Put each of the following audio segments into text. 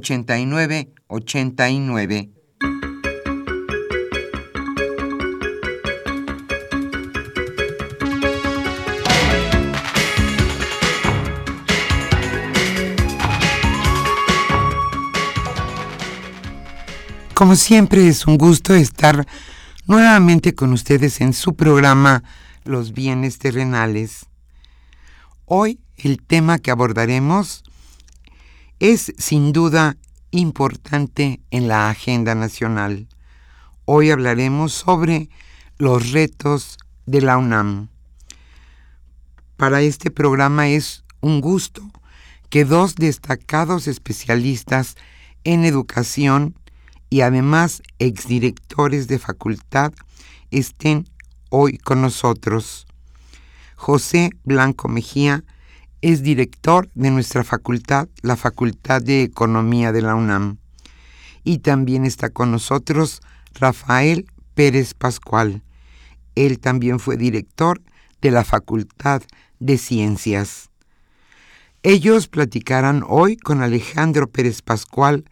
5536-8989. Como siempre es un gusto estar nuevamente con ustedes en su programa Los bienes terrenales. Hoy el tema que abordaremos es sin duda importante en la agenda nacional. Hoy hablaremos sobre los retos de la UNAM. Para este programa es un gusto que dos destacados especialistas en educación y además exdirectores de facultad estén hoy con nosotros. José Blanco Mejía es director de nuestra facultad, la Facultad de Economía de la UNAM. Y también está con nosotros Rafael Pérez Pascual. Él también fue director de la Facultad de Ciencias. Ellos platicarán hoy con Alejandro Pérez Pascual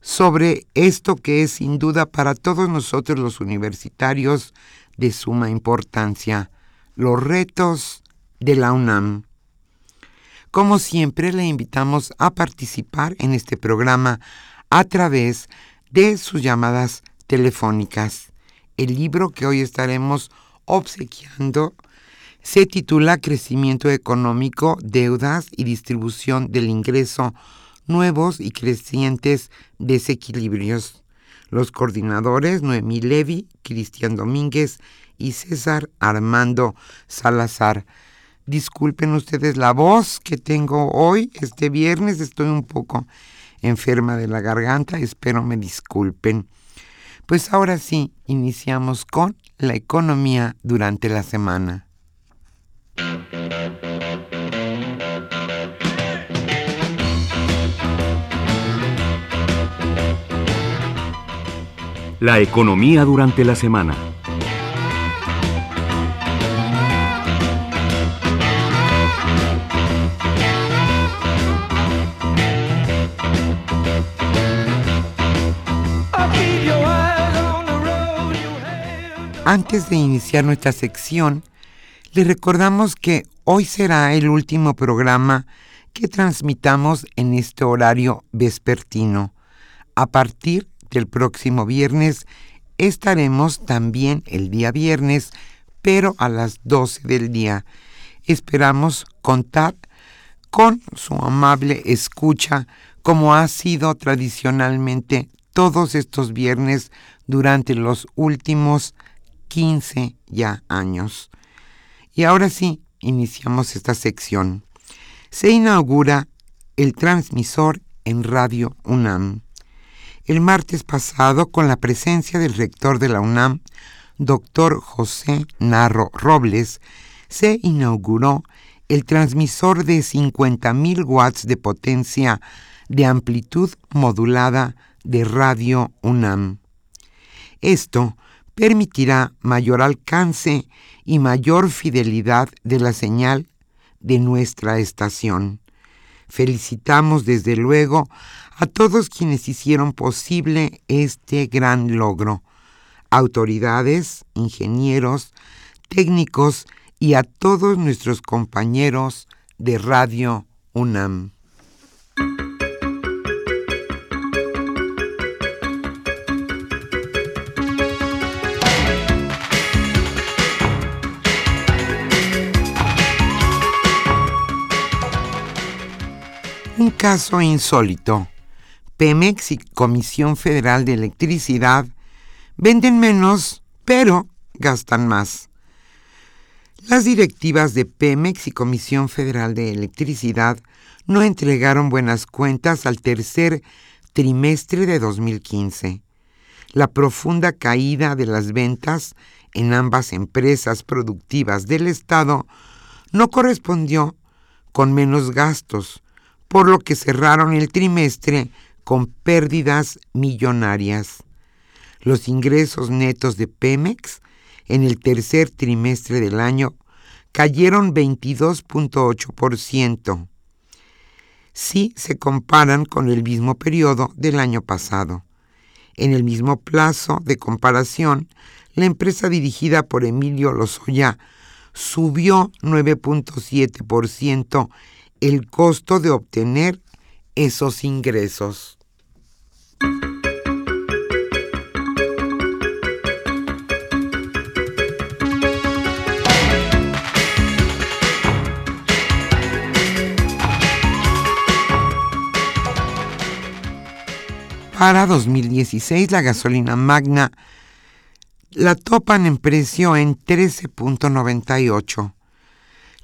sobre esto que es sin duda para todos nosotros los universitarios de suma importancia, los retos de la UNAM. Como siempre, le invitamos a participar en este programa a través de sus llamadas telefónicas. El libro que hoy estaremos obsequiando se titula Crecimiento económico, deudas y distribución del ingreso nuevos y crecientes desequilibrios. Los coordinadores Noemí Levi, Cristian Domínguez y César Armando Salazar. Disculpen ustedes la voz que tengo hoy, este viernes estoy un poco enferma de la garganta, espero me disculpen. Pues ahora sí, iniciamos con la economía durante la semana. La economía durante la semana. Antes de iniciar nuestra sección, le recordamos que hoy será el último programa que transmitamos en este horario vespertino. A partir el próximo viernes estaremos también el día viernes, pero a las 12 del día. Esperamos contar con su amable escucha como ha sido tradicionalmente todos estos viernes durante los últimos 15 ya años. Y ahora sí, iniciamos esta sección. Se inaugura el transmisor en Radio UNAM el martes pasado con la presencia del rector de la UNAM, doctor José Narro Robles, se inauguró el transmisor de 50.000 watts de potencia de amplitud modulada de Radio UNAM. Esto permitirá mayor alcance y mayor fidelidad de la señal de nuestra estación. Felicitamos desde luego a todos quienes hicieron posible este gran logro, autoridades, ingenieros, técnicos y a todos nuestros compañeros de Radio UNAM. Caso insólito. Pemex y Comisión Federal de Electricidad venden menos, pero gastan más. Las directivas de Pemex y Comisión Federal de Electricidad no entregaron buenas cuentas al tercer trimestre de 2015. La profunda caída de las ventas en ambas empresas productivas del Estado no correspondió con menos gastos, por lo que cerraron el trimestre con pérdidas millonarias. Los ingresos netos de Pemex en el tercer trimestre del año cayeron 22.8% si se comparan con el mismo periodo del año pasado. En el mismo plazo de comparación, la empresa dirigida por Emilio Lozoya subió 9.7% el costo de obtener esos ingresos. Para 2016 la gasolina magna la topan en precio en 13.98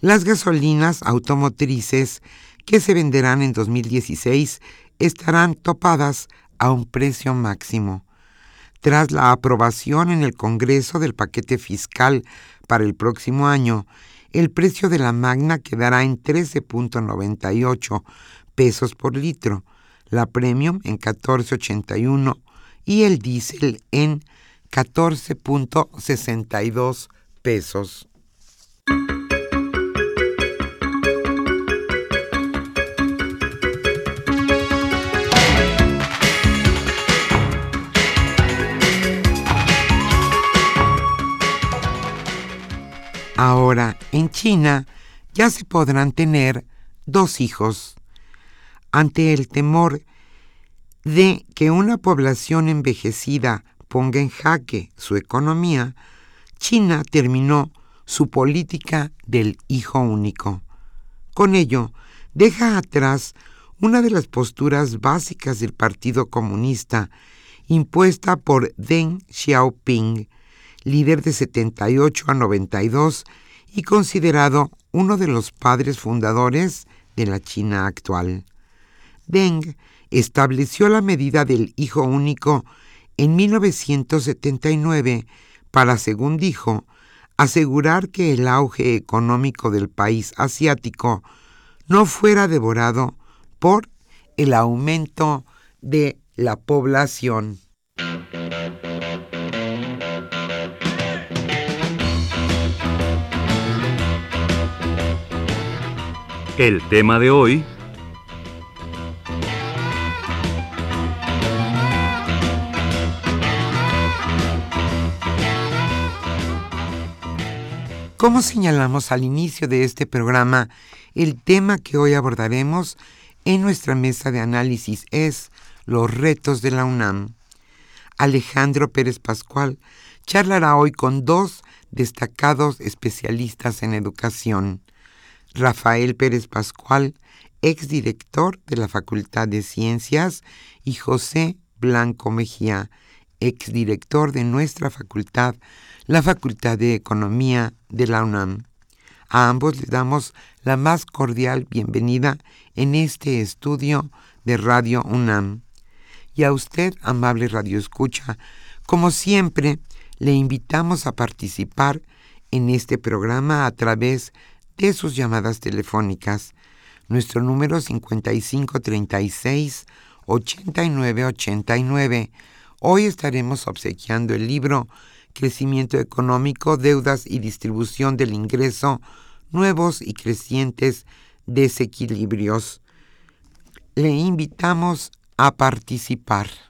las gasolinas automotrices que se venderán en 2016 estarán topadas a un precio máximo. Tras la aprobación en el Congreso del paquete fiscal para el próximo año, el precio de la magna quedará en 13.98 pesos por litro, la premium en 14.81 y el diésel en 14.62 pesos. En China ya se podrán tener dos hijos. Ante el temor de que una población envejecida ponga en jaque su economía, China terminó su política del hijo único. Con ello, deja atrás una de las posturas básicas del Partido Comunista impuesta por Deng Xiaoping, líder de 78 a 92 y considerado uno de los padres fundadores de la China actual. Deng estableció la medida del hijo único en 1979 para, según dijo, asegurar que el auge económico del país asiático no fuera devorado por el aumento de la población. El tema de hoy... Como señalamos al inicio de este programa, el tema que hoy abordaremos en nuestra mesa de análisis es los retos de la UNAM. Alejandro Pérez Pascual charlará hoy con dos destacados especialistas en educación. Rafael Pérez Pascual, exdirector de la Facultad de Ciencias, y José Blanco Mejía, exdirector de nuestra facultad, la Facultad de Economía de la UNAM. A ambos les damos la más cordial bienvenida en este estudio de Radio UNAM. Y a usted, amable Radio Escucha, como siempre, le invitamos a participar en este programa a través de sus llamadas telefónicas. Nuestro número 5536 8989. Hoy estaremos obsequiando el libro crecimiento económico, deudas y distribución del ingreso, nuevos y crecientes desequilibrios. Le invitamos a participar.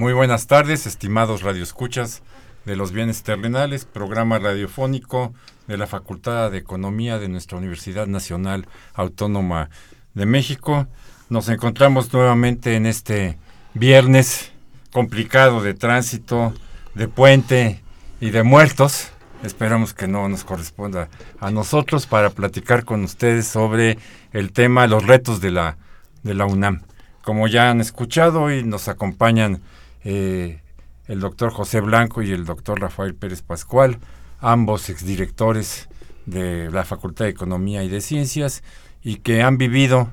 Muy buenas tardes, estimados radioescuchas de los bienes terrenales, programa radiofónico de la Facultad de Economía de nuestra Universidad Nacional Autónoma de México. Nos encontramos nuevamente en este viernes complicado de tránsito, de puente y de muertos. Esperamos que no nos corresponda a nosotros para platicar con ustedes sobre el tema, los retos de la, de la UNAM. Como ya han escuchado, hoy nos acompañan eh, el doctor José Blanco y el doctor Rafael Pérez Pascual, ambos exdirectores de la Facultad de Economía y de Ciencias, y que han vivido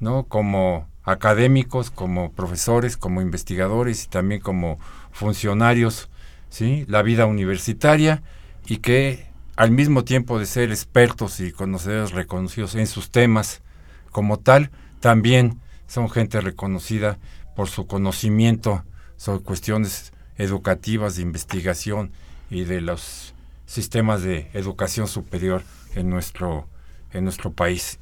¿no? como académicos, como profesores, como investigadores y también como funcionarios, ¿sí? la vida universitaria, y que al mismo tiempo de ser expertos y conocedores reconocidos en sus temas como tal, también son gente reconocida por su conocimiento sobre cuestiones educativas de investigación y de los sistemas de educación superior en nuestro, en nuestro país.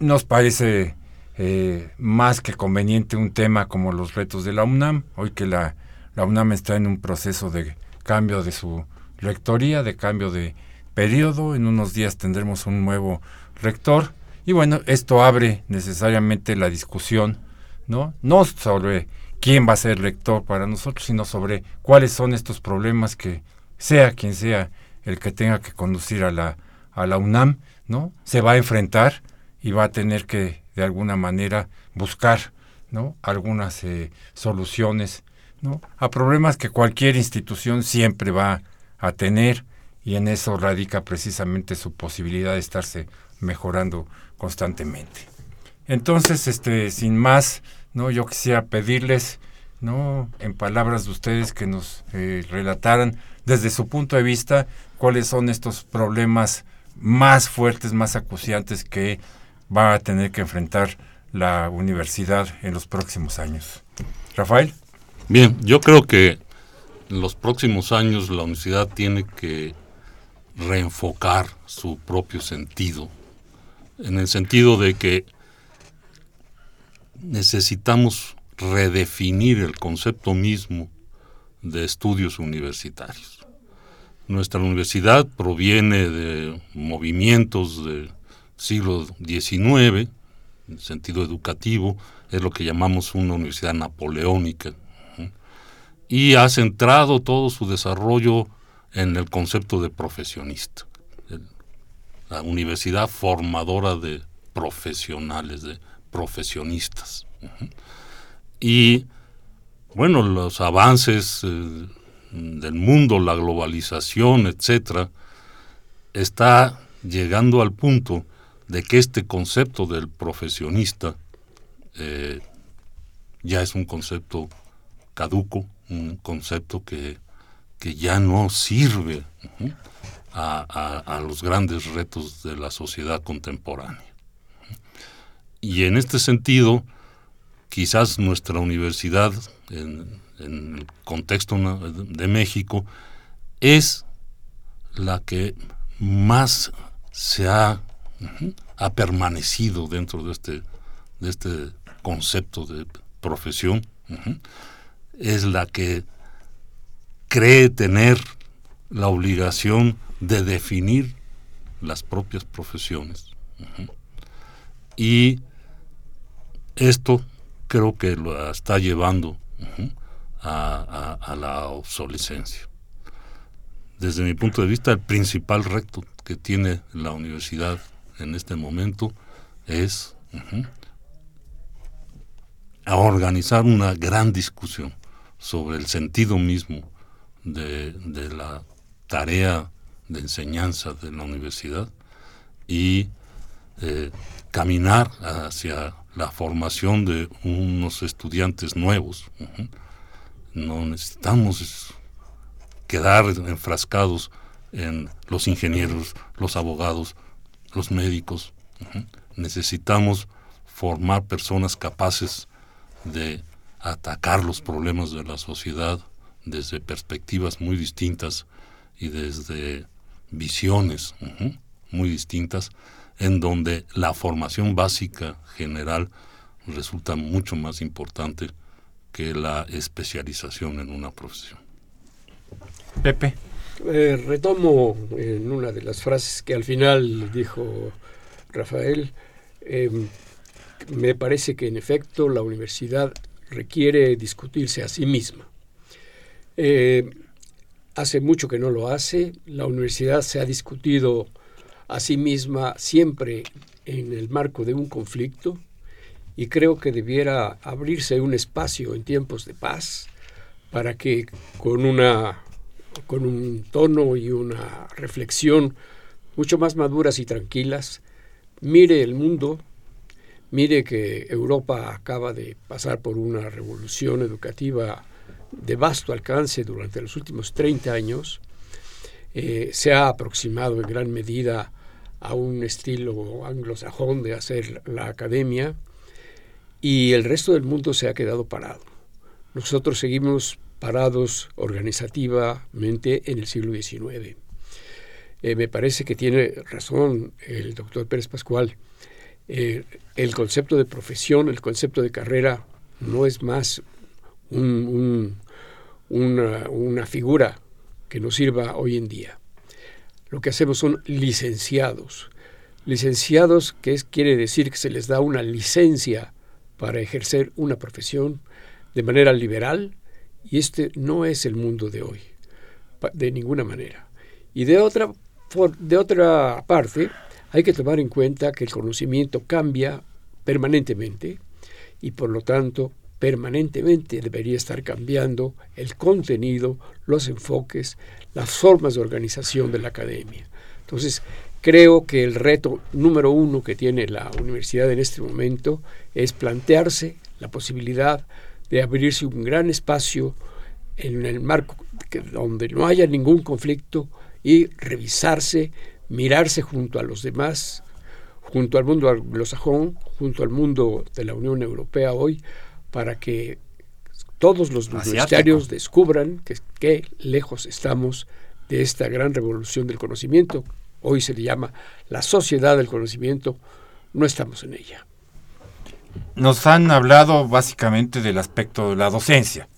Nos parece eh, más que conveniente un tema como los retos de la UNAM, hoy que la, la UNAM está en un proceso de cambio de su rectoría, de cambio de periodo, en unos días tendremos un nuevo rector y bueno, esto abre necesariamente la discusión, ¿no? No sobre quién va a ser rector para nosotros, sino sobre cuáles son estos problemas que sea quien sea el que tenga que conducir a la, a la UNAM, ¿no? Se va a enfrentar y va a tener que de alguna manera buscar, ¿no? Algunas eh, soluciones, ¿no? A problemas que cualquier institución siempre va a tener y en eso radica precisamente su posibilidad de estarse mejorando constantemente. Entonces, este, sin más, no, yo quisiera pedirles, no, en palabras de ustedes que nos eh, relataran desde su punto de vista cuáles son estos problemas más fuertes, más acuciantes que va a tener que enfrentar la universidad en los próximos años. Rafael. Bien, yo creo que en los próximos años la universidad tiene que reenfocar su propio sentido, en el sentido de que necesitamos redefinir el concepto mismo de estudios universitarios. Nuestra universidad proviene de movimientos del siglo XIX, en sentido educativo, es lo que llamamos una universidad napoleónica, y ha centrado todo su desarrollo en el concepto de profesionista. La universidad formadora de profesionales, de profesionistas. Y bueno, los avances eh, del mundo, la globalización, etcétera, está llegando al punto de que este concepto del profesionista eh, ya es un concepto caduco, un concepto que, ya no sirve a, los grandes retos de la sociedad contemporánea. Y en este sentido, quizás nuestra universidad, en, el contexto de México, es la que más se ha, ha permanecido dentro de este, de este concepto de profesión, es la que cree tener la obligación de definir las propias profesiones. Y esto creo que lo está llevando a, la obsolescencia. Desde mi punto de vista, el principal reto que tiene la universidad en este momento es organizar una gran discusión sobre el sentido mismo de, la tarea de enseñanza de la universidad y eh, caminar hacia la formación de unos estudiantes nuevos. No necesitamos quedar enfrascados en los ingenieros, los abogados, los médicos. Necesitamos formar personas capaces de atacar los problemas de la sociedad desde perspectivas muy distintas y desde visiones muy distintas, en donde la formación básica general resulta mucho más importante que la especialización en una profesión. Pepe. Eh, retomo en una de las frases que al final dijo Rafael, em, me parece que en efecto la universidad requiere discutirse a sí misma. Eh, hace mucho que no lo hace, la universidad se ha discutido a sí misma siempre en el marco de un conflicto y creo que debiera abrirse un espacio en tiempos de paz para que con una con un tono y una reflexión mucho más maduras y tranquilas mire el mundo Mire que Europa acaba de pasar por una revolución educativa de vasto alcance durante los últimos 30 años. Eh, se ha aproximado en gran medida a un estilo anglosajón de hacer la academia y el resto del mundo se ha quedado parado. Nosotros seguimos parados organizativamente en el siglo XIX. Eh, me parece que tiene razón el doctor Pérez Pascual eh, el concepto de profesión, el concepto de carrera no es más una, figura que nos sirva hoy en día. Lo que hacemos son licenciados. Licenciados, que es, quiere decir que se les da una licencia para ejercer una profesión de manera liberal, y este no es el mundo de hoy, de ninguna manera. Y de otra, de otra parte, hay que tomar en cuenta que el conocimiento cambia permanentemente y por lo tanto permanentemente debería estar cambiando el contenido, los enfoques, las formas de organización de la academia. Entonces, creo que el reto número uno que tiene la universidad en este momento es plantearse la posibilidad de abrirse un gran espacio en el marco donde no haya ningún conflicto y revisarse mirarse junto a los demás, junto al mundo anglosajón, junto al mundo de la Unión Europea hoy, para que todos los universitarios descubran que, lejos estamos de esta gran revolución del conocimiento. Hoy se le llama la sociedad del conocimiento, no estamos en ella. Nos han hablado básicamente del aspecto de la docencia,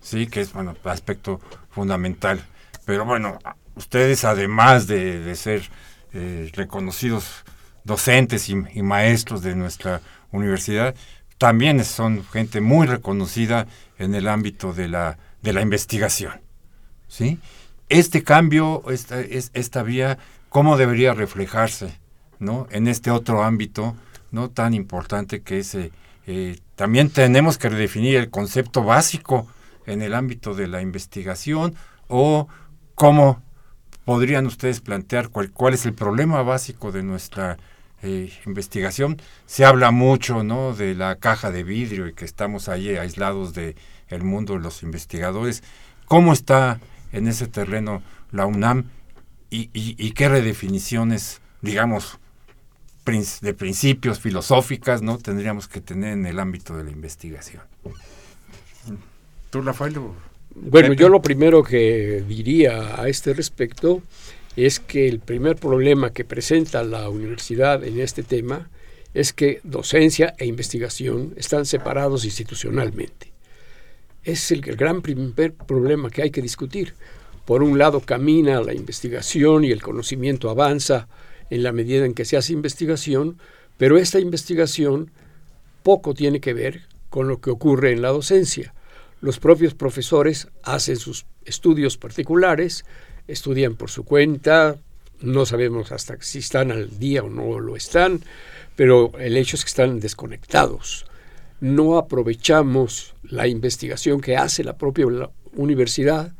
sí, que es bueno, aspecto fundamental. Pero bueno, ustedes además de, ser eh, reconocidos docentes y, maestros de nuestra universidad, también son gente muy reconocida en el ámbito de la, de la investigación. ¿sí? este cambio, esta, esta vía, ¿cómo debería reflejarse ¿no? en este otro ámbito no tan importante que es... Eh, eh, también tenemos que redefinir el concepto básico en el ámbito de la investigación o cómo podrían ustedes plantear cuál, cuál es el problema básico de nuestra eh, investigación. Se habla mucho ¿no? de la caja de vidrio y que estamos ahí aislados del el mundo de los investigadores. ¿Cómo está en ese terreno la UNAM y, y qué redefiniciones, digamos, de principios filosóficas, ¿no? Tendríamos que tener en el ámbito de la investigación. ¿Tú, Rafael? Bueno, yo lo primero que diría a este respecto es que el primer problema que presenta la universidad en este tema es que docencia e investigación están separados institucionalmente. Es el, gran primer problema que hay que discutir. Por un lado camina la investigación y el conocimiento avanza en la medida en que se hace investigación, pero esta investigación poco tiene que ver con lo que ocurre en la docencia. Los propios profesores hacen sus estudios particulares, estudian por su cuenta, no sabemos hasta si están al día o no lo están, pero el hecho es que están desconectados. No aprovechamos la investigación que hace la propia universidad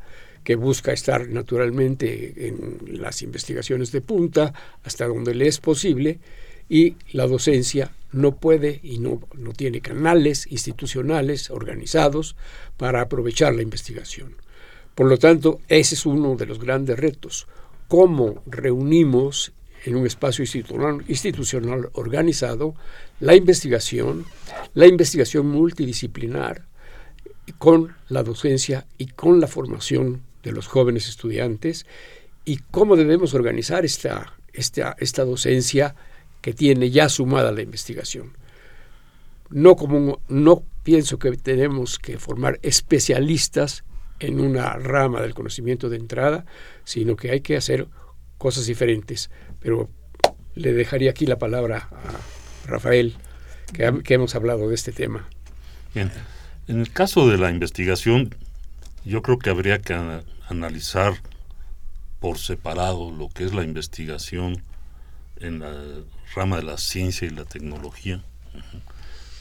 que busca estar naturalmente en las investigaciones de punta hasta donde le es posible y la docencia no puede y no, no tiene canales institucionales organizados para aprovechar la investigación. Por lo tanto, ese es uno de los grandes retos. ¿Cómo reunimos en un espacio institucional, institucional organizado la investigación, la investigación multidisciplinar, con la docencia y con la formación de los jóvenes estudiantes y cómo debemos organizar esta, esta, esta docencia que tiene ya sumada la investigación. No, como, no pienso que tenemos que formar especialistas en una rama del conocimiento de entrada, sino que hay que hacer cosas diferentes. Pero le dejaría aquí la palabra a Rafael, que, hemos hablado de este tema. Bien. En el caso de la investigación, yo creo que habría que analizar por separado lo que es la investigación en la rama de la ciencia y la tecnología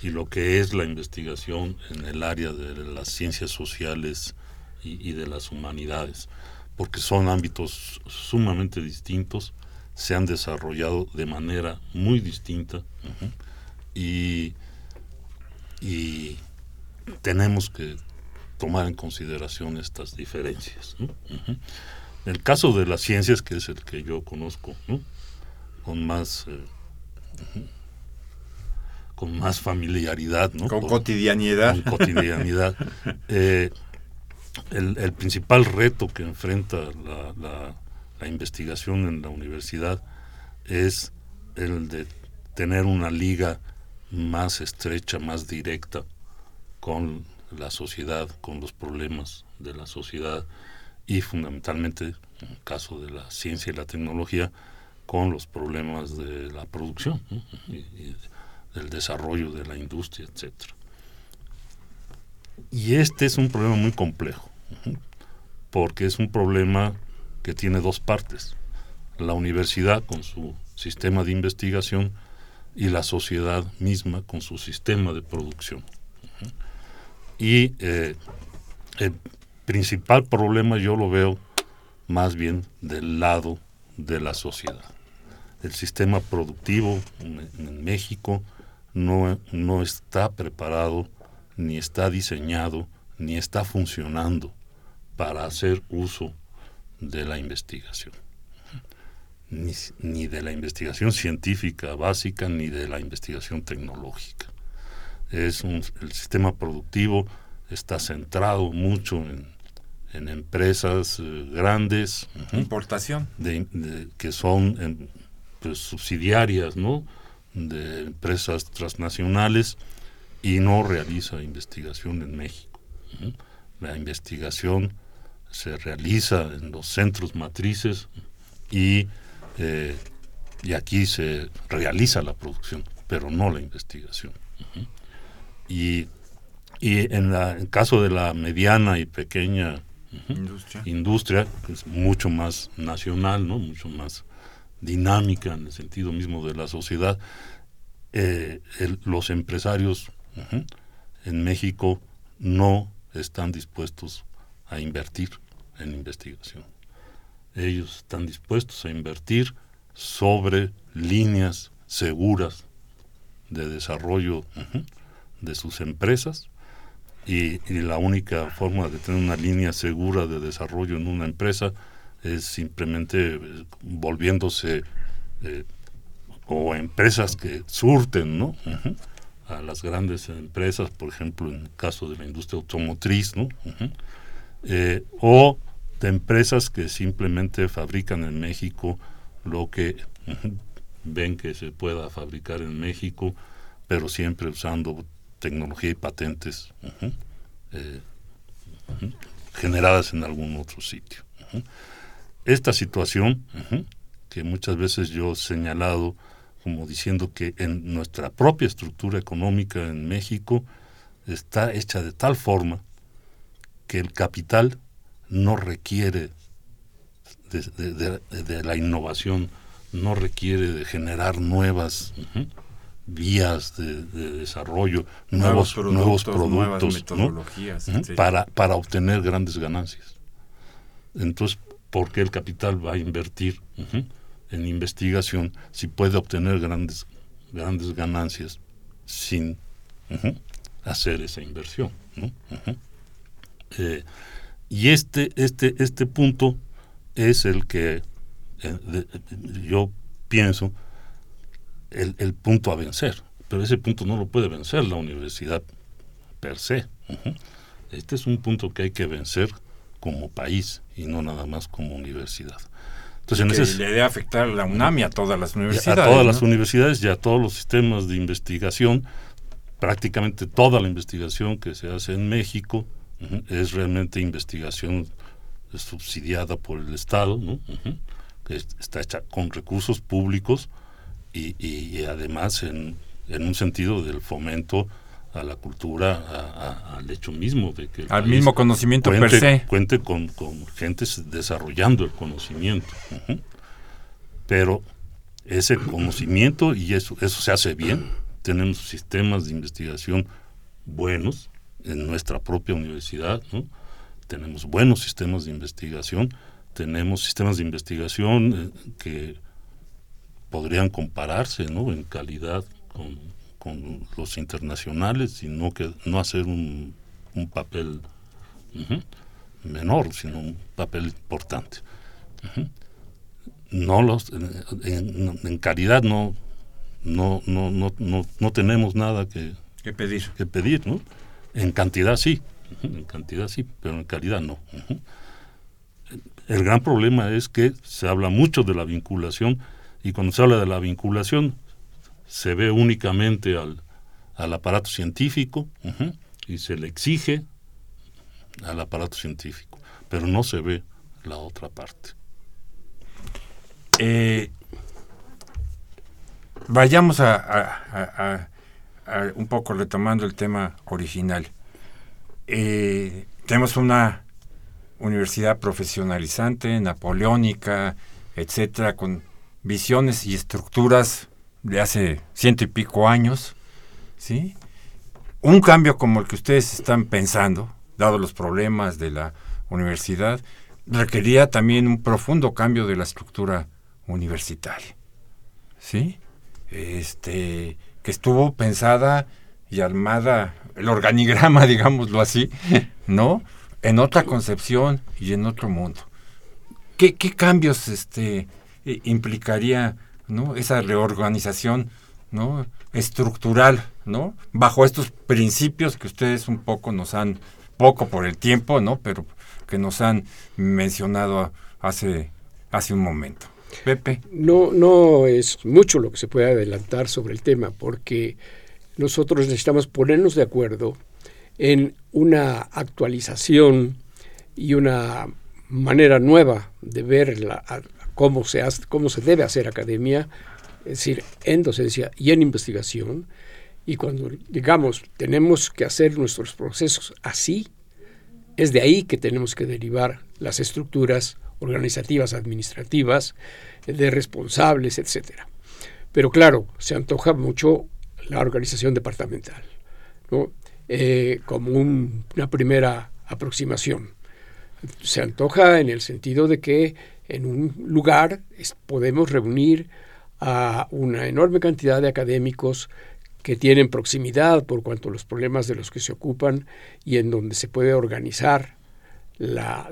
y lo que es la investigación en el área de las ciencias sociales y, de las humanidades, porque son ámbitos sumamente distintos, se han desarrollado de manera muy distinta y, y tenemos que tomar en consideración estas diferencias. En el caso de las ciencias, que es el que yo conozco con más eh, con más familiaridad, ¿no? con cotidianidad. Con cotidianidad. Eh, el, principal reto que enfrenta la, la investigación en la universidad es el de tener una liga más estrecha, más directa con la sociedad, con los problemas de la sociedad y fundamentalmente, en el caso de la ciencia y la tecnología, con los problemas de la producción y, del desarrollo de la industria, etc. Y este es un problema muy complejo, porque es un problema que tiene dos partes. La universidad con su sistema de investigación y la sociedad misma con su sistema de producción. Y eh, el principal problema yo lo veo más bien del lado de la sociedad. El sistema productivo en, México no, no está preparado, ni está diseñado, ni está funcionando para hacer uso de la investigación. Ni, ni, de la investigación científica básica, ni de la investigación tecnológica es un, el sistema productivo está centrado mucho en, empresas eh, grandes. Importación. De, que son pues, subsidiarias ¿no? de empresas transnacionales y no realiza investigación en México. La investigación se realiza en los centros matrices y, eh, y aquí se realiza la producción, pero no la investigación. Y, en, el caso de la mediana y pequeña industria. industria, que es mucho más nacional, ¿no? mucho más dinámica en el sentido mismo de la sociedad. Eh, los empresarios en México no están dispuestos a invertir en investigación. Ellos están dispuestos a invertir sobre líneas seguras de desarrollo de sus empresas y, la única forma de tener una línea segura de desarrollo en una empresa es simplemente eh, volviéndose eh, o empresas que surten ¿no? A las grandes empresas, por ejemplo en el caso de la industria automotriz, ¿no? Eh, o de empresas que simplemente fabrican en México lo que ven que se pueda fabricar en México, pero siempre usando tecnología y patentes eh, generadas en algún otro sitio. Esta situación, que muchas veces yo he señalado como diciendo que en nuestra propia estructura económica en México está hecha de tal forma que el capital no requiere de, la innovación, no requiere de generar nuevas vías de, desarrollo, nuevos, nuevos productos, metodologías, para, para obtener grandes ganancias. Entonces, ¿por qué el capital va a invertir en investigación si puede obtener grandes, grandes ganancias sin hacer esa inversión? Eh, y este, este, este punto es el que eh, yo pienso el, el, punto a vencer. Pero ese punto no lo puede vencer la universidad per se. Este es un punto que hay que vencer como país y no nada más como universidad. Entonces, le debe afectar a la UNAM y a todas las universidades. A todas las universidades y a todos los sistemas de investigación. Prácticamente toda la investigación que se hace en México es realmente investigación subsidiada por el Estado, que está hecha con recursos públicos y, además en, un sentido del fomento a la cultura, al hecho mismo de que... Al mismo conocimiento cuente, per se. Cuente con, con gente desarrollando el conocimiento. Pero ese conocimiento, y eso, eso se hace bien, tenemos sistemas de investigación buenos, en nuestra propia universidad, tenemos buenos sistemas de investigación, tenemos sistemas de investigación eh, que podrían compararse ¿no? en calidad con, con, los internacionales y no, que, no hacer un, un papel menor, sino un papel importante. No los, en, en, calidad no, no, no, no, no, no tenemos nada que, que pedir. Que pedir ¿no? En cantidad sí, en cantidad sí, pero en calidad no. El gran problema es que se habla mucho de la vinculación y cuando se habla de la vinculación se ve únicamente al, al aparato científico y se le exige al aparato científico, pero no se ve la otra parte. Eh, vayamos a, un poco retomando el tema original. Eh, tenemos una universidad profesionalizante, napoleónica, etcétera, con visiones y estructuras de hace ciento y pico años, ¿sí? Un cambio como el que ustedes están pensando, dado los problemas de la universidad, requería también un profundo cambio de la estructura universitaria, ¿sí? Este, que estuvo pensada y armada, el organigrama, digámoslo así, ¿no? En otra concepción y en otro mundo. ¿Qué, qué cambios este, implicaría ¿no? esa reorganización estructural, ¿no? Bajo estos principios que ustedes un poco nos han, poco por el tiempo, ¿no? Pero que nos han mencionado hace, hace un momento. Pepe. No, no es mucho lo que se puede adelantar sobre el tema, porque nosotros necesitamos ponernos de acuerdo en una actualización y una manera nueva de ver la, cómo, se hace, cómo se debe hacer academia, es decir, en docencia y en investigación. Y cuando digamos tenemos que hacer nuestros procesos así, Es de ahí que tenemos que derivar las estructuras organizativas, administrativas, de responsables, etcétera. Pero claro, se antoja mucho la organización departamental, ¿no? Eh, como una primera aproximación. Se antoja en el sentido de que en un lugar podemos reunir a una enorme cantidad de académicos que tienen proximidad por cuanto a los problemas de los que se ocupan y en donde se puede organizar la,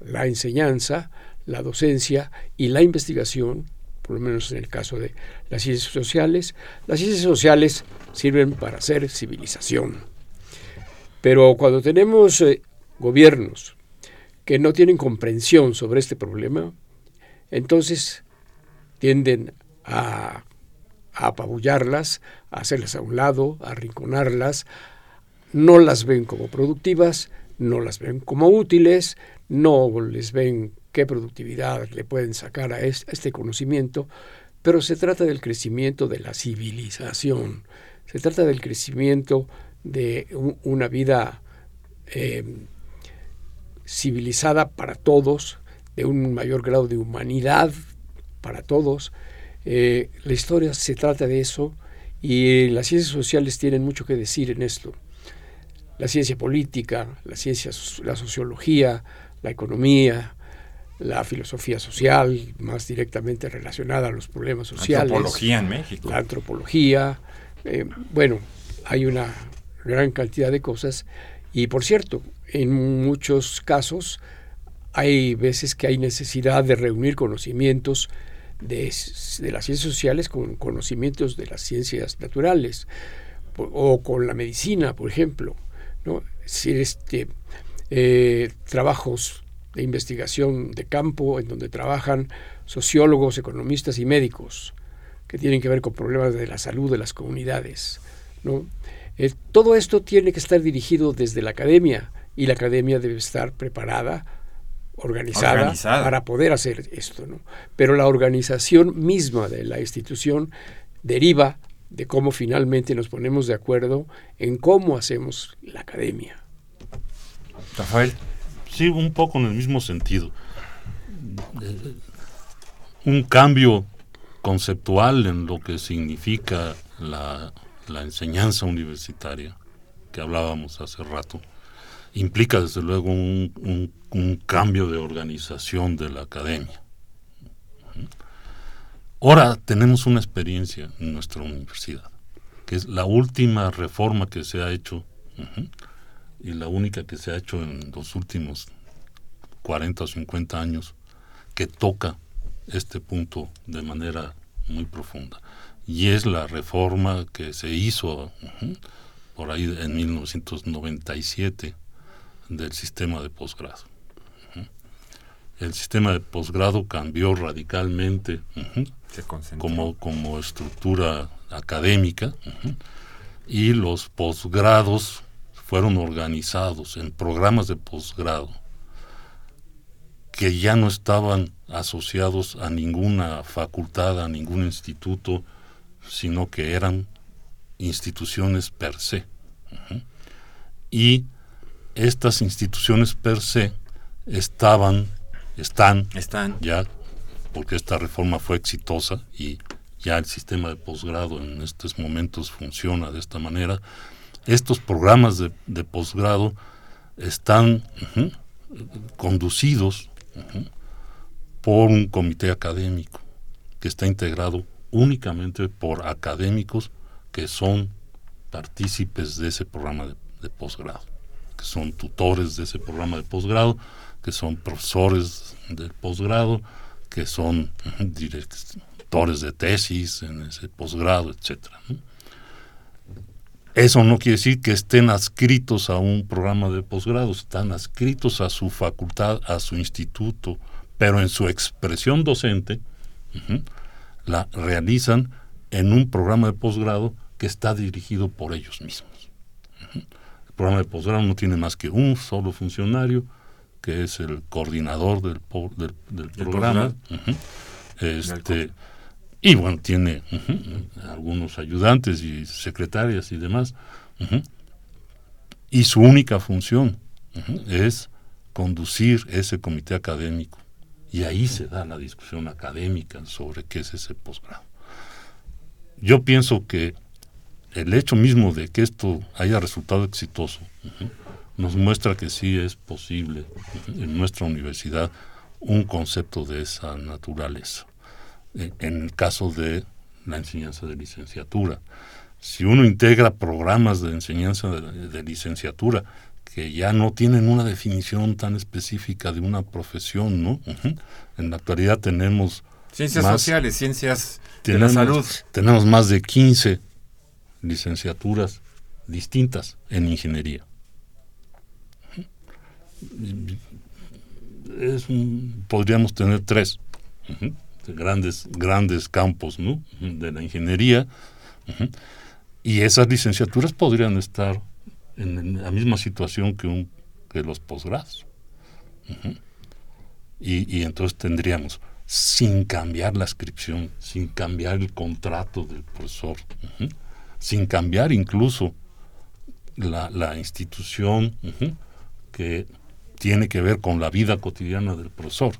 la enseñanza, la docencia y la investigación por lo menos en el caso de las ciencias sociales. Las ciencias sociales sirven para hacer civilización. Pero cuando tenemos eh, gobiernos que no tienen comprensión sobre este problema, entonces tienden a, apabullarlas, a hacerlas a un lado, a arrinconarlas, no las ven como productivas, no las ven como útiles, no les ven qué productividad le pueden sacar a este conocimiento, pero se trata del crecimiento de la civilización, se trata del crecimiento de una vida em, civilizada para todos, de un mayor grado de humanidad para todos. Eh, la historia se trata de eso y las ciencias sociales tienen mucho que decir en esto. La ciencia política, la ciencia, la sociología, la economía, la filosofía social, más directamente relacionada a los problemas sociales. La antropología en México. La antropología. Eh, bueno, hay una gran cantidad de cosas. Y por cierto, en muchos casos hay veces que hay necesidad de reunir conocimientos de, las ciencias sociales con conocimientos de las ciencias naturales o con la medicina, por ejemplo. ¿no? Si este, eh, trabajos de investigación de campo en donde trabajan sociólogos, economistas y médicos que tienen que ver con problemas de la salud de las comunidades. ¿no? Eh, todo esto tiene que estar dirigido desde la academia y la academia debe estar preparada, organizada, para poder hacer esto. ¿no? Pero la organización misma de la institución deriva de cómo finalmente nos ponemos de acuerdo en cómo hacemos la academia. Rafael. Sí, un poco en el mismo sentido. Un cambio conceptual en lo que significa la, enseñanza universitaria, que hablábamos hace rato, implica desde luego un, cambio de organización de la academia. Ahora tenemos una experiencia en nuestra universidad, que es la última reforma que se ha hecho y la única que se ha hecho en los últimos 40 o 50 años que toca este punto de manera muy profunda. Y es la reforma que se hizo por ahí en 1997 del sistema de posgrado. El sistema de posgrado cambió radicalmente como, como estructura académica y los posgrados fueron organizados en programas de posgrado que ya no estaban asociados a ninguna facultad, a ningún instituto, sino que eran instituciones per se. Y estas instituciones per se estaban, están, están. ya, porque esta reforma fue exitosa y ya el sistema de posgrado en estos momentos funciona de esta manera, estos programas de, posgrado están conducidos por un comité académico que está integrado únicamente por académicos que son partícipes de ese programa de, posgrado, que son tutores de ese programa de posgrado, que son profesores del posgrado, que son directores de tesis en ese posgrado, etcétera. Eso no quiere decir que estén adscritos a un programa de posgrado, están adscritos a su facultad, a su instituto, pero en su expresión docente la realizan en un programa de posgrado que está dirigido por ellos mismos. El programa de posgrado no tiene más que un solo funcionario, que es el coordinador del, del, programa. Este, y bueno, tiene algunos ayudantes y secretarias y demás. Y su única función es conducir ese comité académico y ahí se da la discusión académica sobre qué es ese posgrado. Yo pienso que el hecho mismo de que esto haya resultado exitoso nos muestra que sí es posible en nuestra universidad un concepto de esa naturaleza. En el caso de la enseñanza de licenciatura, si uno integra programas de enseñanza de, licenciatura que ya no tienen una definición tan específica de una profesión, ¿no? En la actualidad tenemos ciencias sociales, ciencias de la salud. Tenemos más de 15 licenciaturas distintas en ingeniería. Podríamos tener tres grandes, grandes campos de la ingeniería. Y esas licenciaturas podrían estar en la misma situación que, los posgrados. y, y, entonces tendríamos, sin cambiar la inscripción, sin cambiar el contrato del profesor, sin cambiar incluso la, institución que tiene que ver con la vida cotidiana del profesor,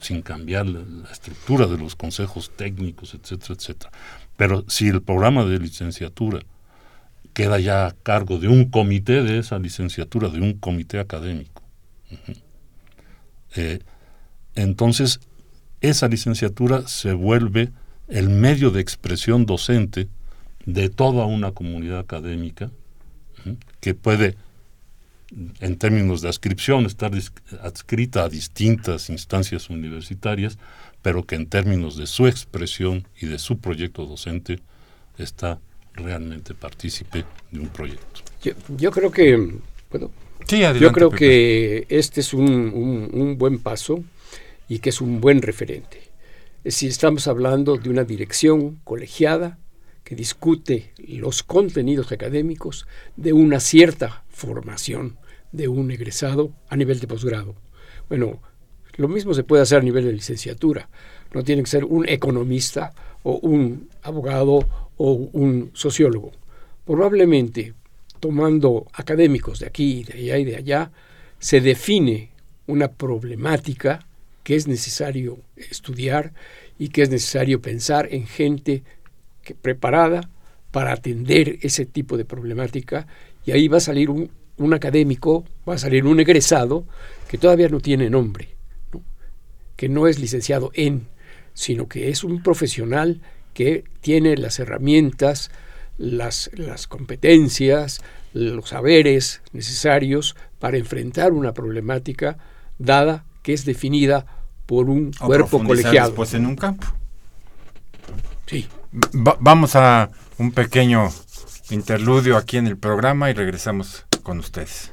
sin cambiar la, la estructura de los consejos técnicos, etcétera, etcétera. Pero si el programa de licenciatura queda ya a cargo de un comité de esa licenciatura, de un comité académico, eh, entonces esa licenciatura se vuelve el medio de expresión docente de toda una comunidad académica que puede, en términos de adscripción, estar adscrita a distintas instancias universitarias, pero que en términos de su expresión y de su proyecto docente está realmente partícipe de un proyecto. Yo, creo que, yo creo que este es un, buen paso y que es un buen referente. Si estamos hablando de una dirección colegiada discute los contenidos académicos de una cierta formación de un egresado a nivel de posgrado. Bueno, lo mismo se puede hacer a nivel de licenciatura. No tiene que ser un economista o un abogado o un sociólogo. Probablemente, tomando académicos de aquí, de allá y de allá, se define una problemática que es necesario estudiar y que es necesario pensar en gente que, preparada para atender ese tipo de problemática y ahí va a salir un, un académico, va a salir un egresado que todavía no tiene nombre, que no es licenciado en, sino que es un profesional que tiene las herramientas, las, las competencias, los saberes necesarios para enfrentar una problemática dada que es definida por un cuerpo colegiado. Después en un campo. Sí. Vamos a un pequeño interludio aquí en el programa y regresamos con ustedes.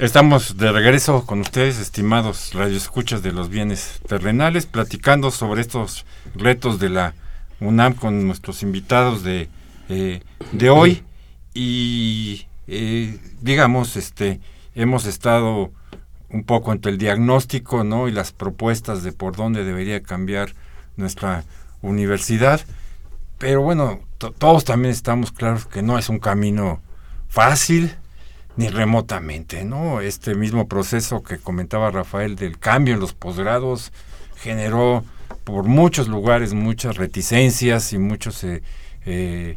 Estamos de regreso con ustedes, estimados radioescuchas de los bienes terrenales, platicando sobre estos retos de la UNAM con nuestros invitados de, eh, de hoy. Y eh, digamos, este, hemos estado un poco entre el diagnóstico ¿no? y las propuestas de por dónde debería cambiar nuestra universidad, pero bueno, todos también estamos claros que no es un camino fácil, ni remotamente, ¿no? Este mismo proceso que comentaba Rafael del cambio en los posgrados generó por muchos lugares muchas reticencias y muchos eh, eh,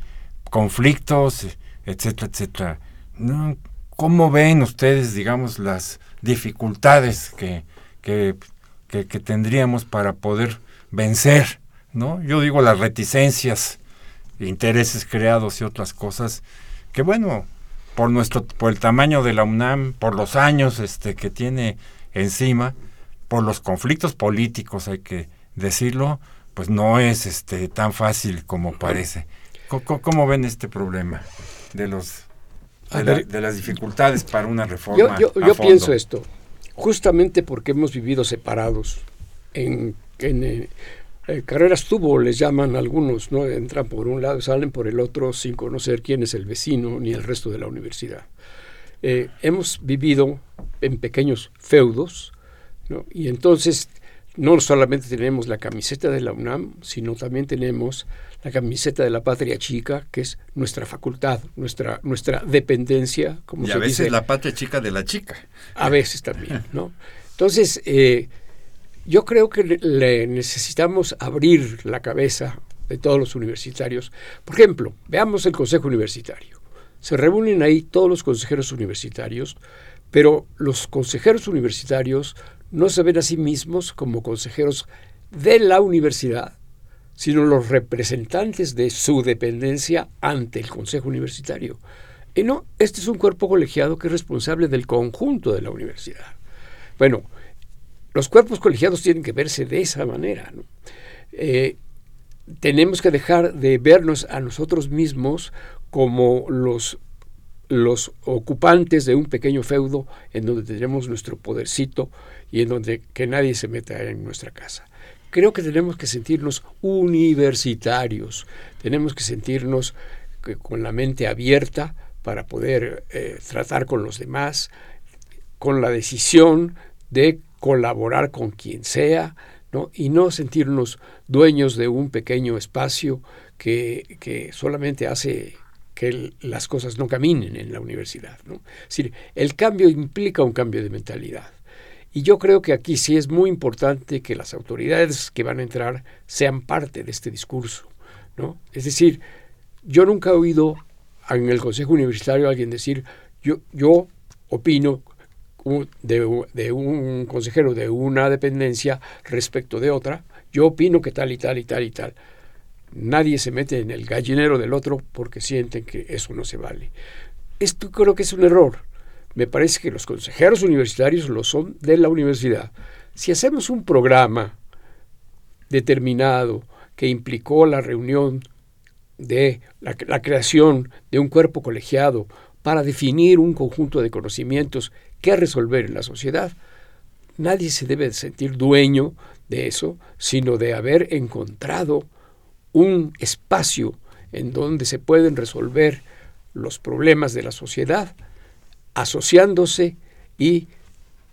conflictos, etcétera, etcétera. ¿Cómo ven ustedes, digamos, las dificultades que, que, que, tendríamos para poder vencer, ¿no? Yo digo las reticencias, intereses creados y otras cosas, que bueno, por nuestro por el tamaño de la UNAM, por los años este que tiene encima, por los conflictos políticos hay que decirlo, pues no es este tan fácil como parece. ¿Cómo, ven este problema de los de, las dificultades para una reforma? Yo, yo, pienso esto, justamente porque hemos vivido separados en, en, eh, carreras tubo, les llaman algunos, ¿no? Entran por un lado, salen por el otro sin conocer quién es el vecino ni el resto de la universidad. Eh, hemos vivido en pequeños feudos, ¿no? Y entonces no solamente tenemos la camiseta de la UNAM, sino también tenemos la camiseta de la patria chica, que es nuestra facultad, nuestra, nuestra dependencia. Como y a veces la patria chica de la chica. A veces también, ¿no? Entonces, eh, yo creo que le necesitamos abrir la cabeza de todos los universitarios. Por ejemplo, veamos el Consejo Universitario. Se reúnen ahí todos los consejeros universitarios, pero los consejeros universitarios no se ven a sí mismos como consejeros de la universidad, sino los representantes de su dependencia ante el Consejo Universitario. Y no, este es un cuerpo colegiado que es responsable del conjunto de la universidad. Bueno, los cuerpos colegiados tienen que verse de esa manera. Eh, tenemos que dejar de vernos a nosotros mismos como los, los ocupantes de un pequeño feudo en donde tenemos nuestro podercito y en donde que nadie se meta en nuestra casa. Creo que tenemos que sentirnos universitarios, tenemos que sentirnos con la mente abierta para poder eh, tratar con los demás, con la decisión de colaborar con quien sea, ¿no? y no sentirnos dueños de un pequeño espacio que, que solamente hace que las cosas no caminen en la universidad. ¿no? Es decir, el cambio implica un cambio de mentalidad. Y yo creo que aquí sí es muy importante que las autoridades que van a entrar sean parte de este discurso. ¿no? Es decir, yo nunca he oído en el Consejo Universitario a alguien decir, yo, yo opino de, un consejero de una dependencia respecto de otra, yo opino que tal y tal y tal y tal. Nadie se mete en el gallinero del otro porque sienten que eso no se vale. Esto creo que es un error. Me parece que los consejeros universitarios lo son de la universidad. Si hacemos un programa determinado que implicó la reunión de la, la creación de un cuerpo colegiado para definir un conjunto de conocimientos que resolver en la sociedad. Nadie se debe sentir dueño de eso, sino de haber encontrado un espacio en donde se pueden resolver los problemas de la sociedad, asociándose y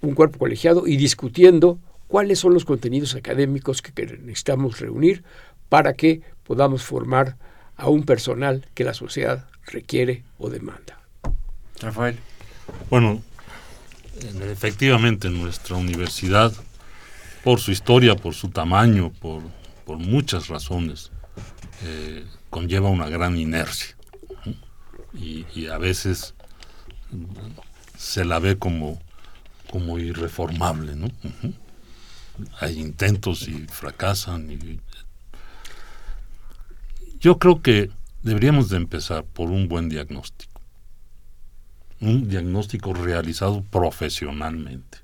un cuerpo colegiado y discutiendo cuáles son los contenidos académicos que necesitamos reunir para que podamos formar a un personal que la sociedad requiere o demanda. Rafael. Bueno, efectivamente nuestra universidad, por su historia, por su tamaño, por, muchas razones, eh, conlleva una gran inercia. Y, a veces se la ve como, como irreformable. hay intentos y fracasan. Yo creo que deberíamos de empezar por un buen diagnóstico. Un diagnóstico realizado profesionalmente.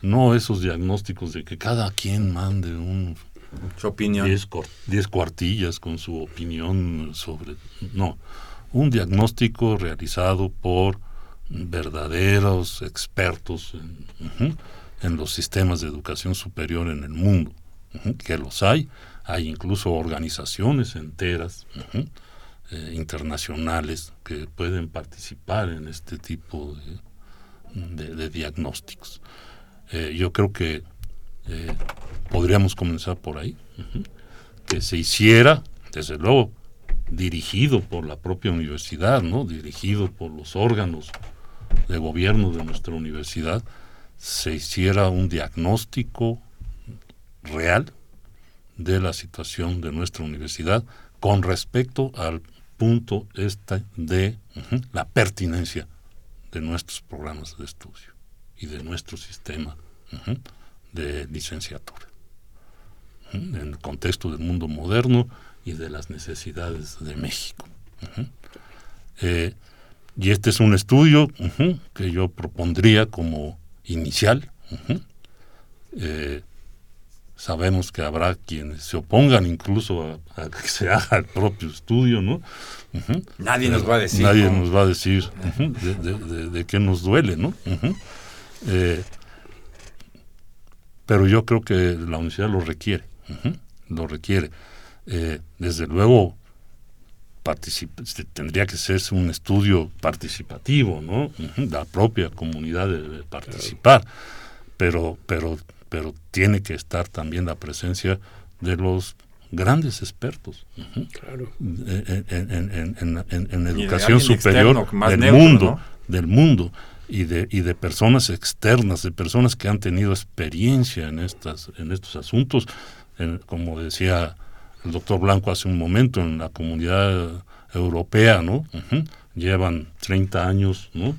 No esos diagnósticos de que cada quien mande un su opinión. Diez, cuartillas con su opinión sobre... No, un diagnóstico realizado por verdaderos expertos en, los sistemas de educación superior en el mundo, que los hay, hay incluso organizaciones enteras eh, internacionales que pueden participar en este tipo de, diagnósticos. Eh, yo creo que eh, podríamos comenzar por ahí, que se hiciera, desde luego, dirigido por la propia universidad, ¿no? dirigido por los órganos de gobierno de nuestra universidad, se hiciera un diagnóstico real de la situación de nuestra universidad con respecto al punto este de la pertinencia de nuestros programas de estudio y de nuestro sistema de licenciatura en el contexto del mundo moderno y de las necesidades de México. Eh, y este es un estudio que yo propondría como inicial. Sabemos que habrá quienes se opongan incluso a, que se haga el propio estudio, ¿no? Nadie nos va a decir. Nadie nos va a decir de, de, qué nos duele, ¿no? Eh, pero yo creo que la universidad lo requiere, lo requiere. Eh, desde luego, tendría que ser un estudio participativo, ¿no? La propia comunidad debe participar, pero, pero, pero tiene que estar también la presencia de los grandes expertos en, educación superior del mundo, del mundo y de, y de personas externas, de personas que han tenido experiencia en, estas, en estos asuntos, como decía el doctor Blanco hace un momento, en la comunidad europea, ¿no? Llevan 30 años, ¿no?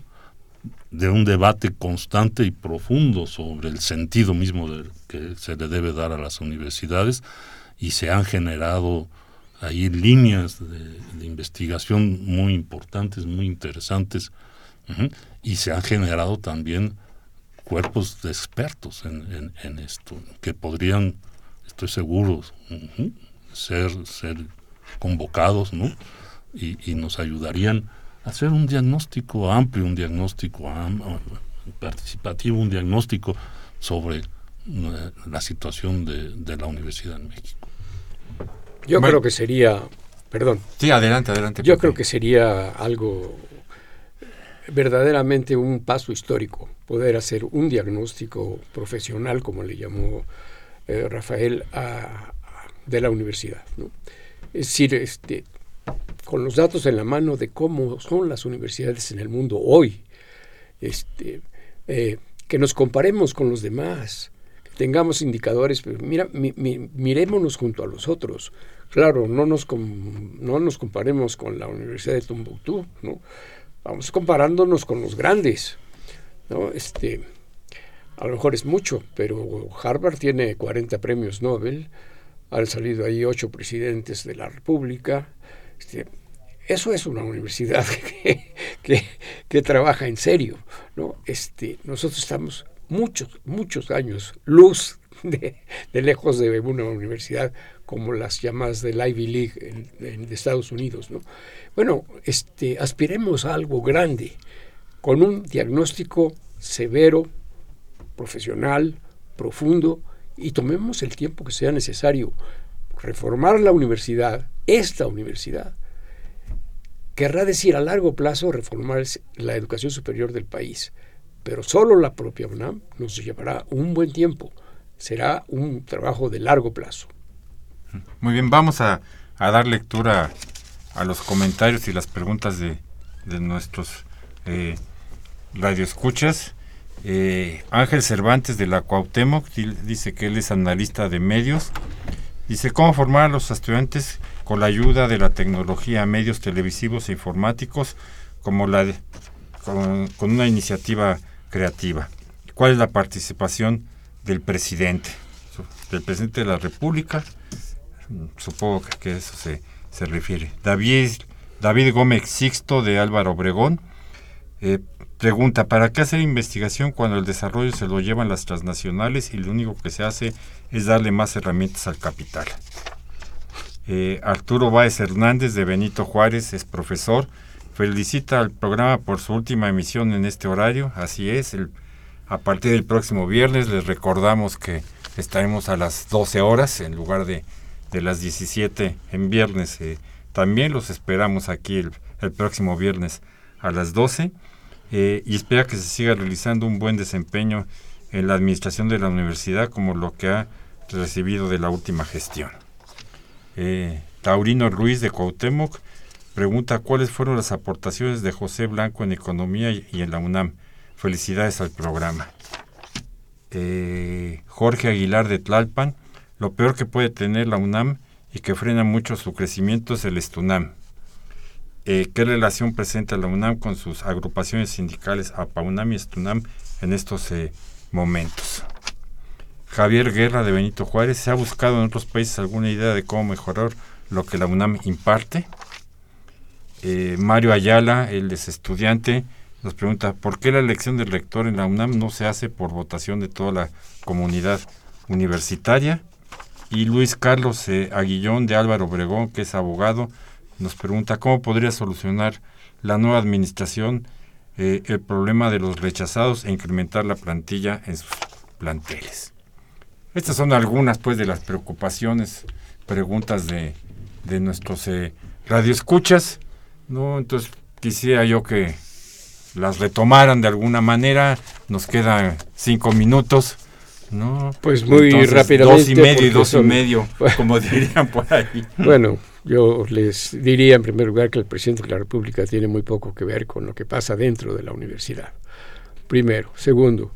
De un debate constante y profundo sobre el sentido mismo de, que se le debe dar a las universidades y se han generado ahí líneas de investigación muy importantes, muy interesantes y se han generado también cuerpos de expertos en, esto, que podrían, estoy seguro, ser, ser convocados ¿no? y, nos ayudarían hacer un diagnóstico amplio, un diagnóstico participativo, un diagnóstico sobre eh, la situación de, la universidad en México. Yo creo que sería, perdón. Sí, adelante, adelante. Yo creo que sería algo verdaderamente un paso histórico, poder hacer un diagnóstico profesional, como le llamó eh, Rafael, de la universidad. Es decir, este, con los datos en la mano de cómo son las universidades en el mundo hoy, este, eh, que nos comparemos con los demás, que tengamos indicadores, pero mira, mirémonos junto a los otros. Claro, no nos, no nos comparemos con la Universidad de Tombuctú, ¿no? vamos comparándonos con los grandes, ¿no? Este, a lo mejor es mucho, pero Harvard tiene 40 premios Nobel, han salido ahí ocho presidentes de la República. Este, eso es una universidad que, que, trabaja en serio, ¿no? Este, nosotros estamos muchos, muchos años luz de, lejos de una universidad como las llamadas del Ivy League en, de Estados Unidos, ¿no? Bueno, este, aspiremos a algo grande, con un diagnóstico severo, profesional, profundo, y tomemos el tiempo que sea necesario. Reformar la universidad, esta universidad, querrá decir a largo plazo reformar la educación superior del país, pero solo la propia UNAM nos llevará un buen tiempo. Será un trabajo de largo plazo. Muy bien, vamos a, a dar lectura a los comentarios y las preguntas de, nuestros eh, radioescuchas. Eh, Ángel Cervantes de la Cuauhtémoc dice que él es analista de medios. Dice cómo formar a los estudiantes con la ayuda de la tecnología, medios televisivos e informáticos, como la con, con, una iniciativa creativa. ¿Cuál es la participación del presidente, del presidente de la República, supongo que eso se, se refiere. David, David Gómez Sixto de Álvaro Obregón eh, pregunta, ¿para qué hacer investigación cuando el desarrollo se lo llevan las transnacionales y lo único que se hace es darle más herramientas al capital? Eh, Arturo Báez Hernández de Benito Juárez es profesor, felicita al programa por su última emisión en este horario, así es, el, a partir del próximo viernes les recordamos que estaremos a las 12 horas en lugar de, de las 17 en viernes. Eh, también los esperamos aquí el, el, próximo viernes a las 12 eh, y espera que se siga realizando un buen desempeño en la administración de la universidad como lo que ha recibido de la última gestión. Eh, Taurino Ruiz de Cuauhtémoc pregunta cuáles fueron las aportaciones de José Blanco en Economía y, en la UNAM. Felicidades al programa. Eh, Jorge Aguilar de Tlalpan, lo peor que puede tener la UNAM y que frena mucho su crecimiento es el Estunam. Eh, ¿Qué relación presenta la UNAM con sus agrupaciones sindicales APAUNAM y Estunam en estos momentos? Javier Guerra de Benito Juárez, ¿se ha buscado en otros países alguna idea de cómo mejorar lo que la UNAM imparte? Eh, Mario Ayala, el es estudiante, nos pregunta, ¿por qué la elección del rector en la UNAM no se hace por votación de toda la comunidad universitaria? Y Luis Carlos eh, Aguillón de Álvaro Obregón, que es abogado, nos pregunta, ¿cómo podría solucionar la nueva administración eh, el problema de los rechazados e incrementar la plantilla en sus planteles? Estas son algunas pues de las preocupaciones, preguntas de, de nuestros eh, radioescuchas, ¿no? Entonces quisiera yo que las retomaran de alguna manera, nos quedan cinco minutos, ¿no? Pues muy Entonces, rápidamente. Dos y medio y dos y medio, como dirían por ahí. Bueno, yo les diría en primer lugar que el presidente de la República tiene muy poco que ver con lo que pasa dentro de la universidad. Primero. Segundo,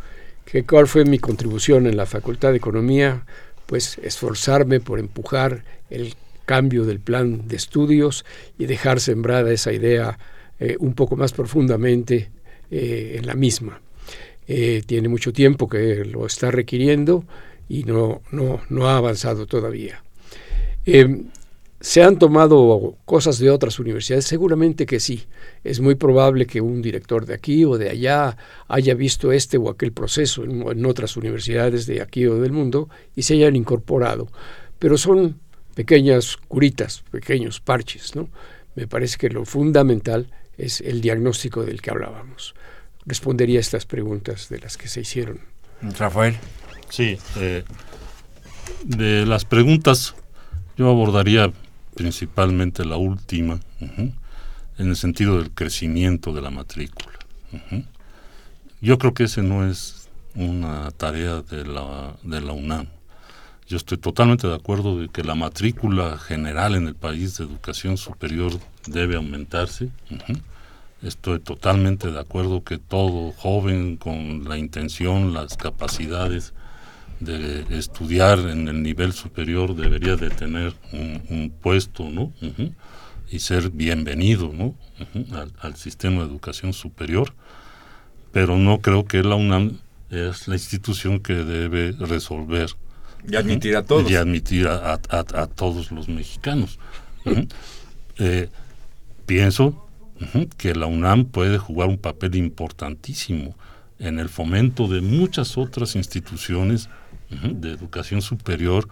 que cuál fue mi contribución en la Facultad de Economía, pues esforzarme por empujar el cambio del plan de estudios y dejar sembrada esa idea eh, un poco más profundamente eh, en la misma. Eh, tiene mucho tiempo que lo está requiriendo y no, no, no ha avanzado todavía. Eh, ¿Se han tomado cosas de otras universidades? Seguramente que sí. Es muy probable que un director de aquí o de allá haya visto este o aquel proceso en, otras universidades de aquí o del mundo y se hayan incorporado. Pero son pequeñas curitas, pequeños parches, ¿no? Me parece que lo fundamental es el diagnóstico del que hablábamos. Respondería a estas preguntas de las que se hicieron. Rafael. Sí, eh, de las preguntas yo abordaría principalmente la última, en el sentido del crecimiento de la matrícula. Yo creo que ese no es una tarea de la, de la UNAM. Yo estoy totalmente de acuerdo de que la matrícula general en el país de educación superior debe aumentarse. Estoy totalmente de acuerdo que todo joven con la intención, las capacidades de estudiar en el nivel superior debería de tener un, un puesto, ¿no? Y ser bienvenido, ¿no? Al, al sistema de educación superior. Pero no creo que la UNAM es la institución que debe resolver Y admitir a todos. y admitir a, a- a- a todos los mexicanos. Eh, pienso que la UNAM puede jugar un papel importantísimo en el fomento de muchas otras instituciones de educación superior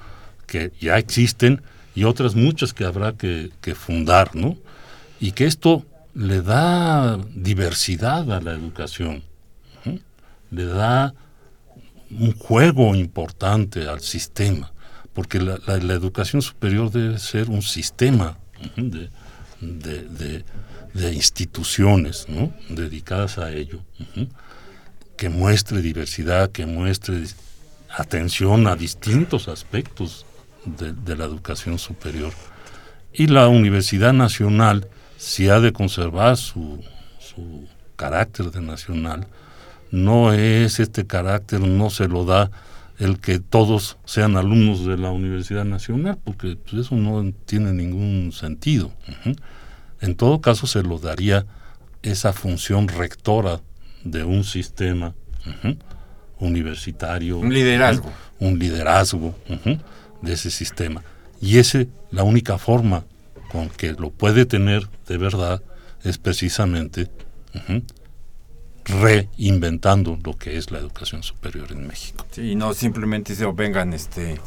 que ya existen y otras muchas que habrá que, fundar, ¿no? Y que esto le da diversidad a la educación, le da un juego importante al sistema, porque la, educación superior debe ser un sistema de, de- de- instituciones ¿no? dedicadas a ello, que muestre diversidad, que muestre atención a distintos aspectos de, la educación superior. Y la Universidad Nacional, si ha de conservar su, su carácter de nacional, no es este carácter, no se lo da el que todos sean alumnos de la Universidad Nacional, porque pues, eso no tiene ningún sentido. En todo caso, se lo daría esa función rectora de un sistema universitario. Un liderazgo. Un liderazgo de ese sistema. Y ese, la única forma con que lo puede tener de verdad es precisamente reinventando lo que es la educación superior en México. Sí, no simplemente se vengan este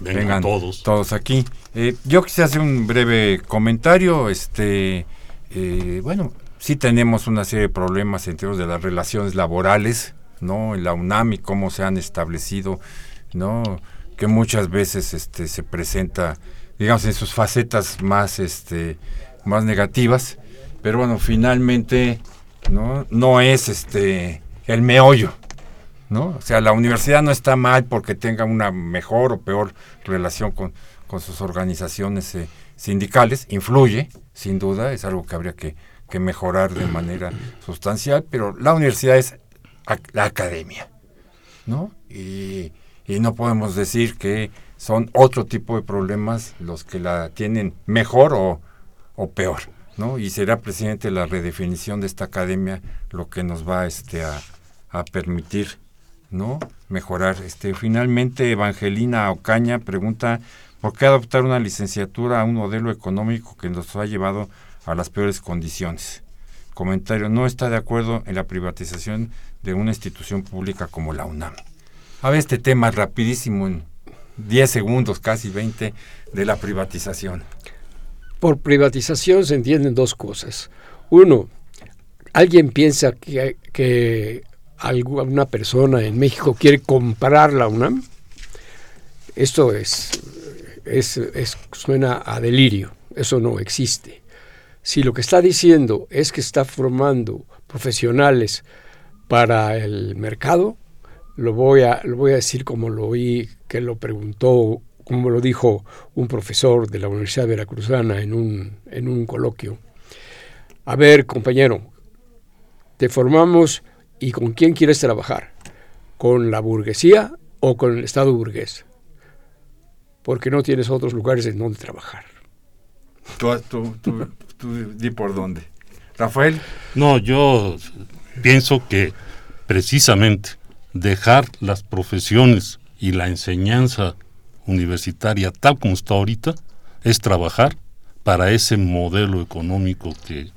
vengan, todos todos aquí. Eh, yo quisiera hacer un breve comentario, este eh, bueno, sí tenemos una serie de problemas en términos de las relaciones laborales, ¿no? La UNAM cómo se han establecido, ¿no? Que muchas veces este se presenta digamos en sus facetas más este más negativas, pero bueno, finalmente no no es este el meollo, ¿no? O sea, la universidad no está mal porque tenga una mejor o peor relación con, con sus organizaciones eh, sindicales, influye, sin duda, es algo que habría que, que mejorar de manera sustancial, pero la universidad es la academia, ¿no? Y, y no podemos decir que son otro tipo de problemas los que la tienen mejor o, o peor, ¿no? Y será presidente la redefinición de esta academia lo que nos va este, a, a permitir ¿no? mejorar. Este, finalmente, Evangelina Ocaña pregunta por qué adoptar una licenciatura a un modelo económico que nos ha llevado a las peores condiciones. Comentario, no está de acuerdo en la privatización de una institución pública como la UNAM. A ver este tema rapidísimo en 10 segundos, casi 20, de la privatización. Por privatización se entienden dos cosas. Uno, alguien piensa que, que alguna persona en México quiere comprar la UNAM, esto es, es, suena a delirio, eso no existe. Si lo que está diciendo es que está formando profesionales para el mercado, lo voy a, lo voy a decir como lo oí que lo preguntó, como lo dijo un profesor de la Universidad Veracruzana en un, en un coloquio. A ver, compañero, te formamos ¿Y con quién quieres trabajar? ¿Con la burguesía o con el Estado burgués? Porque no tienes otros lugares en donde trabajar. Tú, di por dónde. Rafael. No, yo pienso que precisamente dejar las profesiones y la enseñanza universitaria tal como está ahorita es trabajar para ese modelo económico que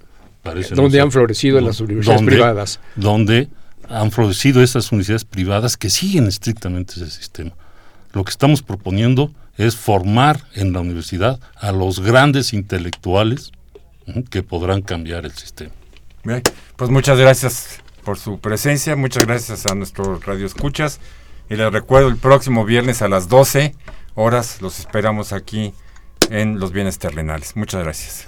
donde han florecido las universidades privadas. Donde han florecido esas universidades privadas que siguen estrictamente ese sistema. Lo que estamos proponiendo es formar en la universidad a los grandes intelectuales que podrán cambiar el sistema. Bien, pues muchas gracias por su presencia, muchas gracias a nuestros Radio Escuchas y les recuerdo el próximo viernes a las 12 horas los esperamos aquí en Los Bienes Terrenales. Muchas gracias.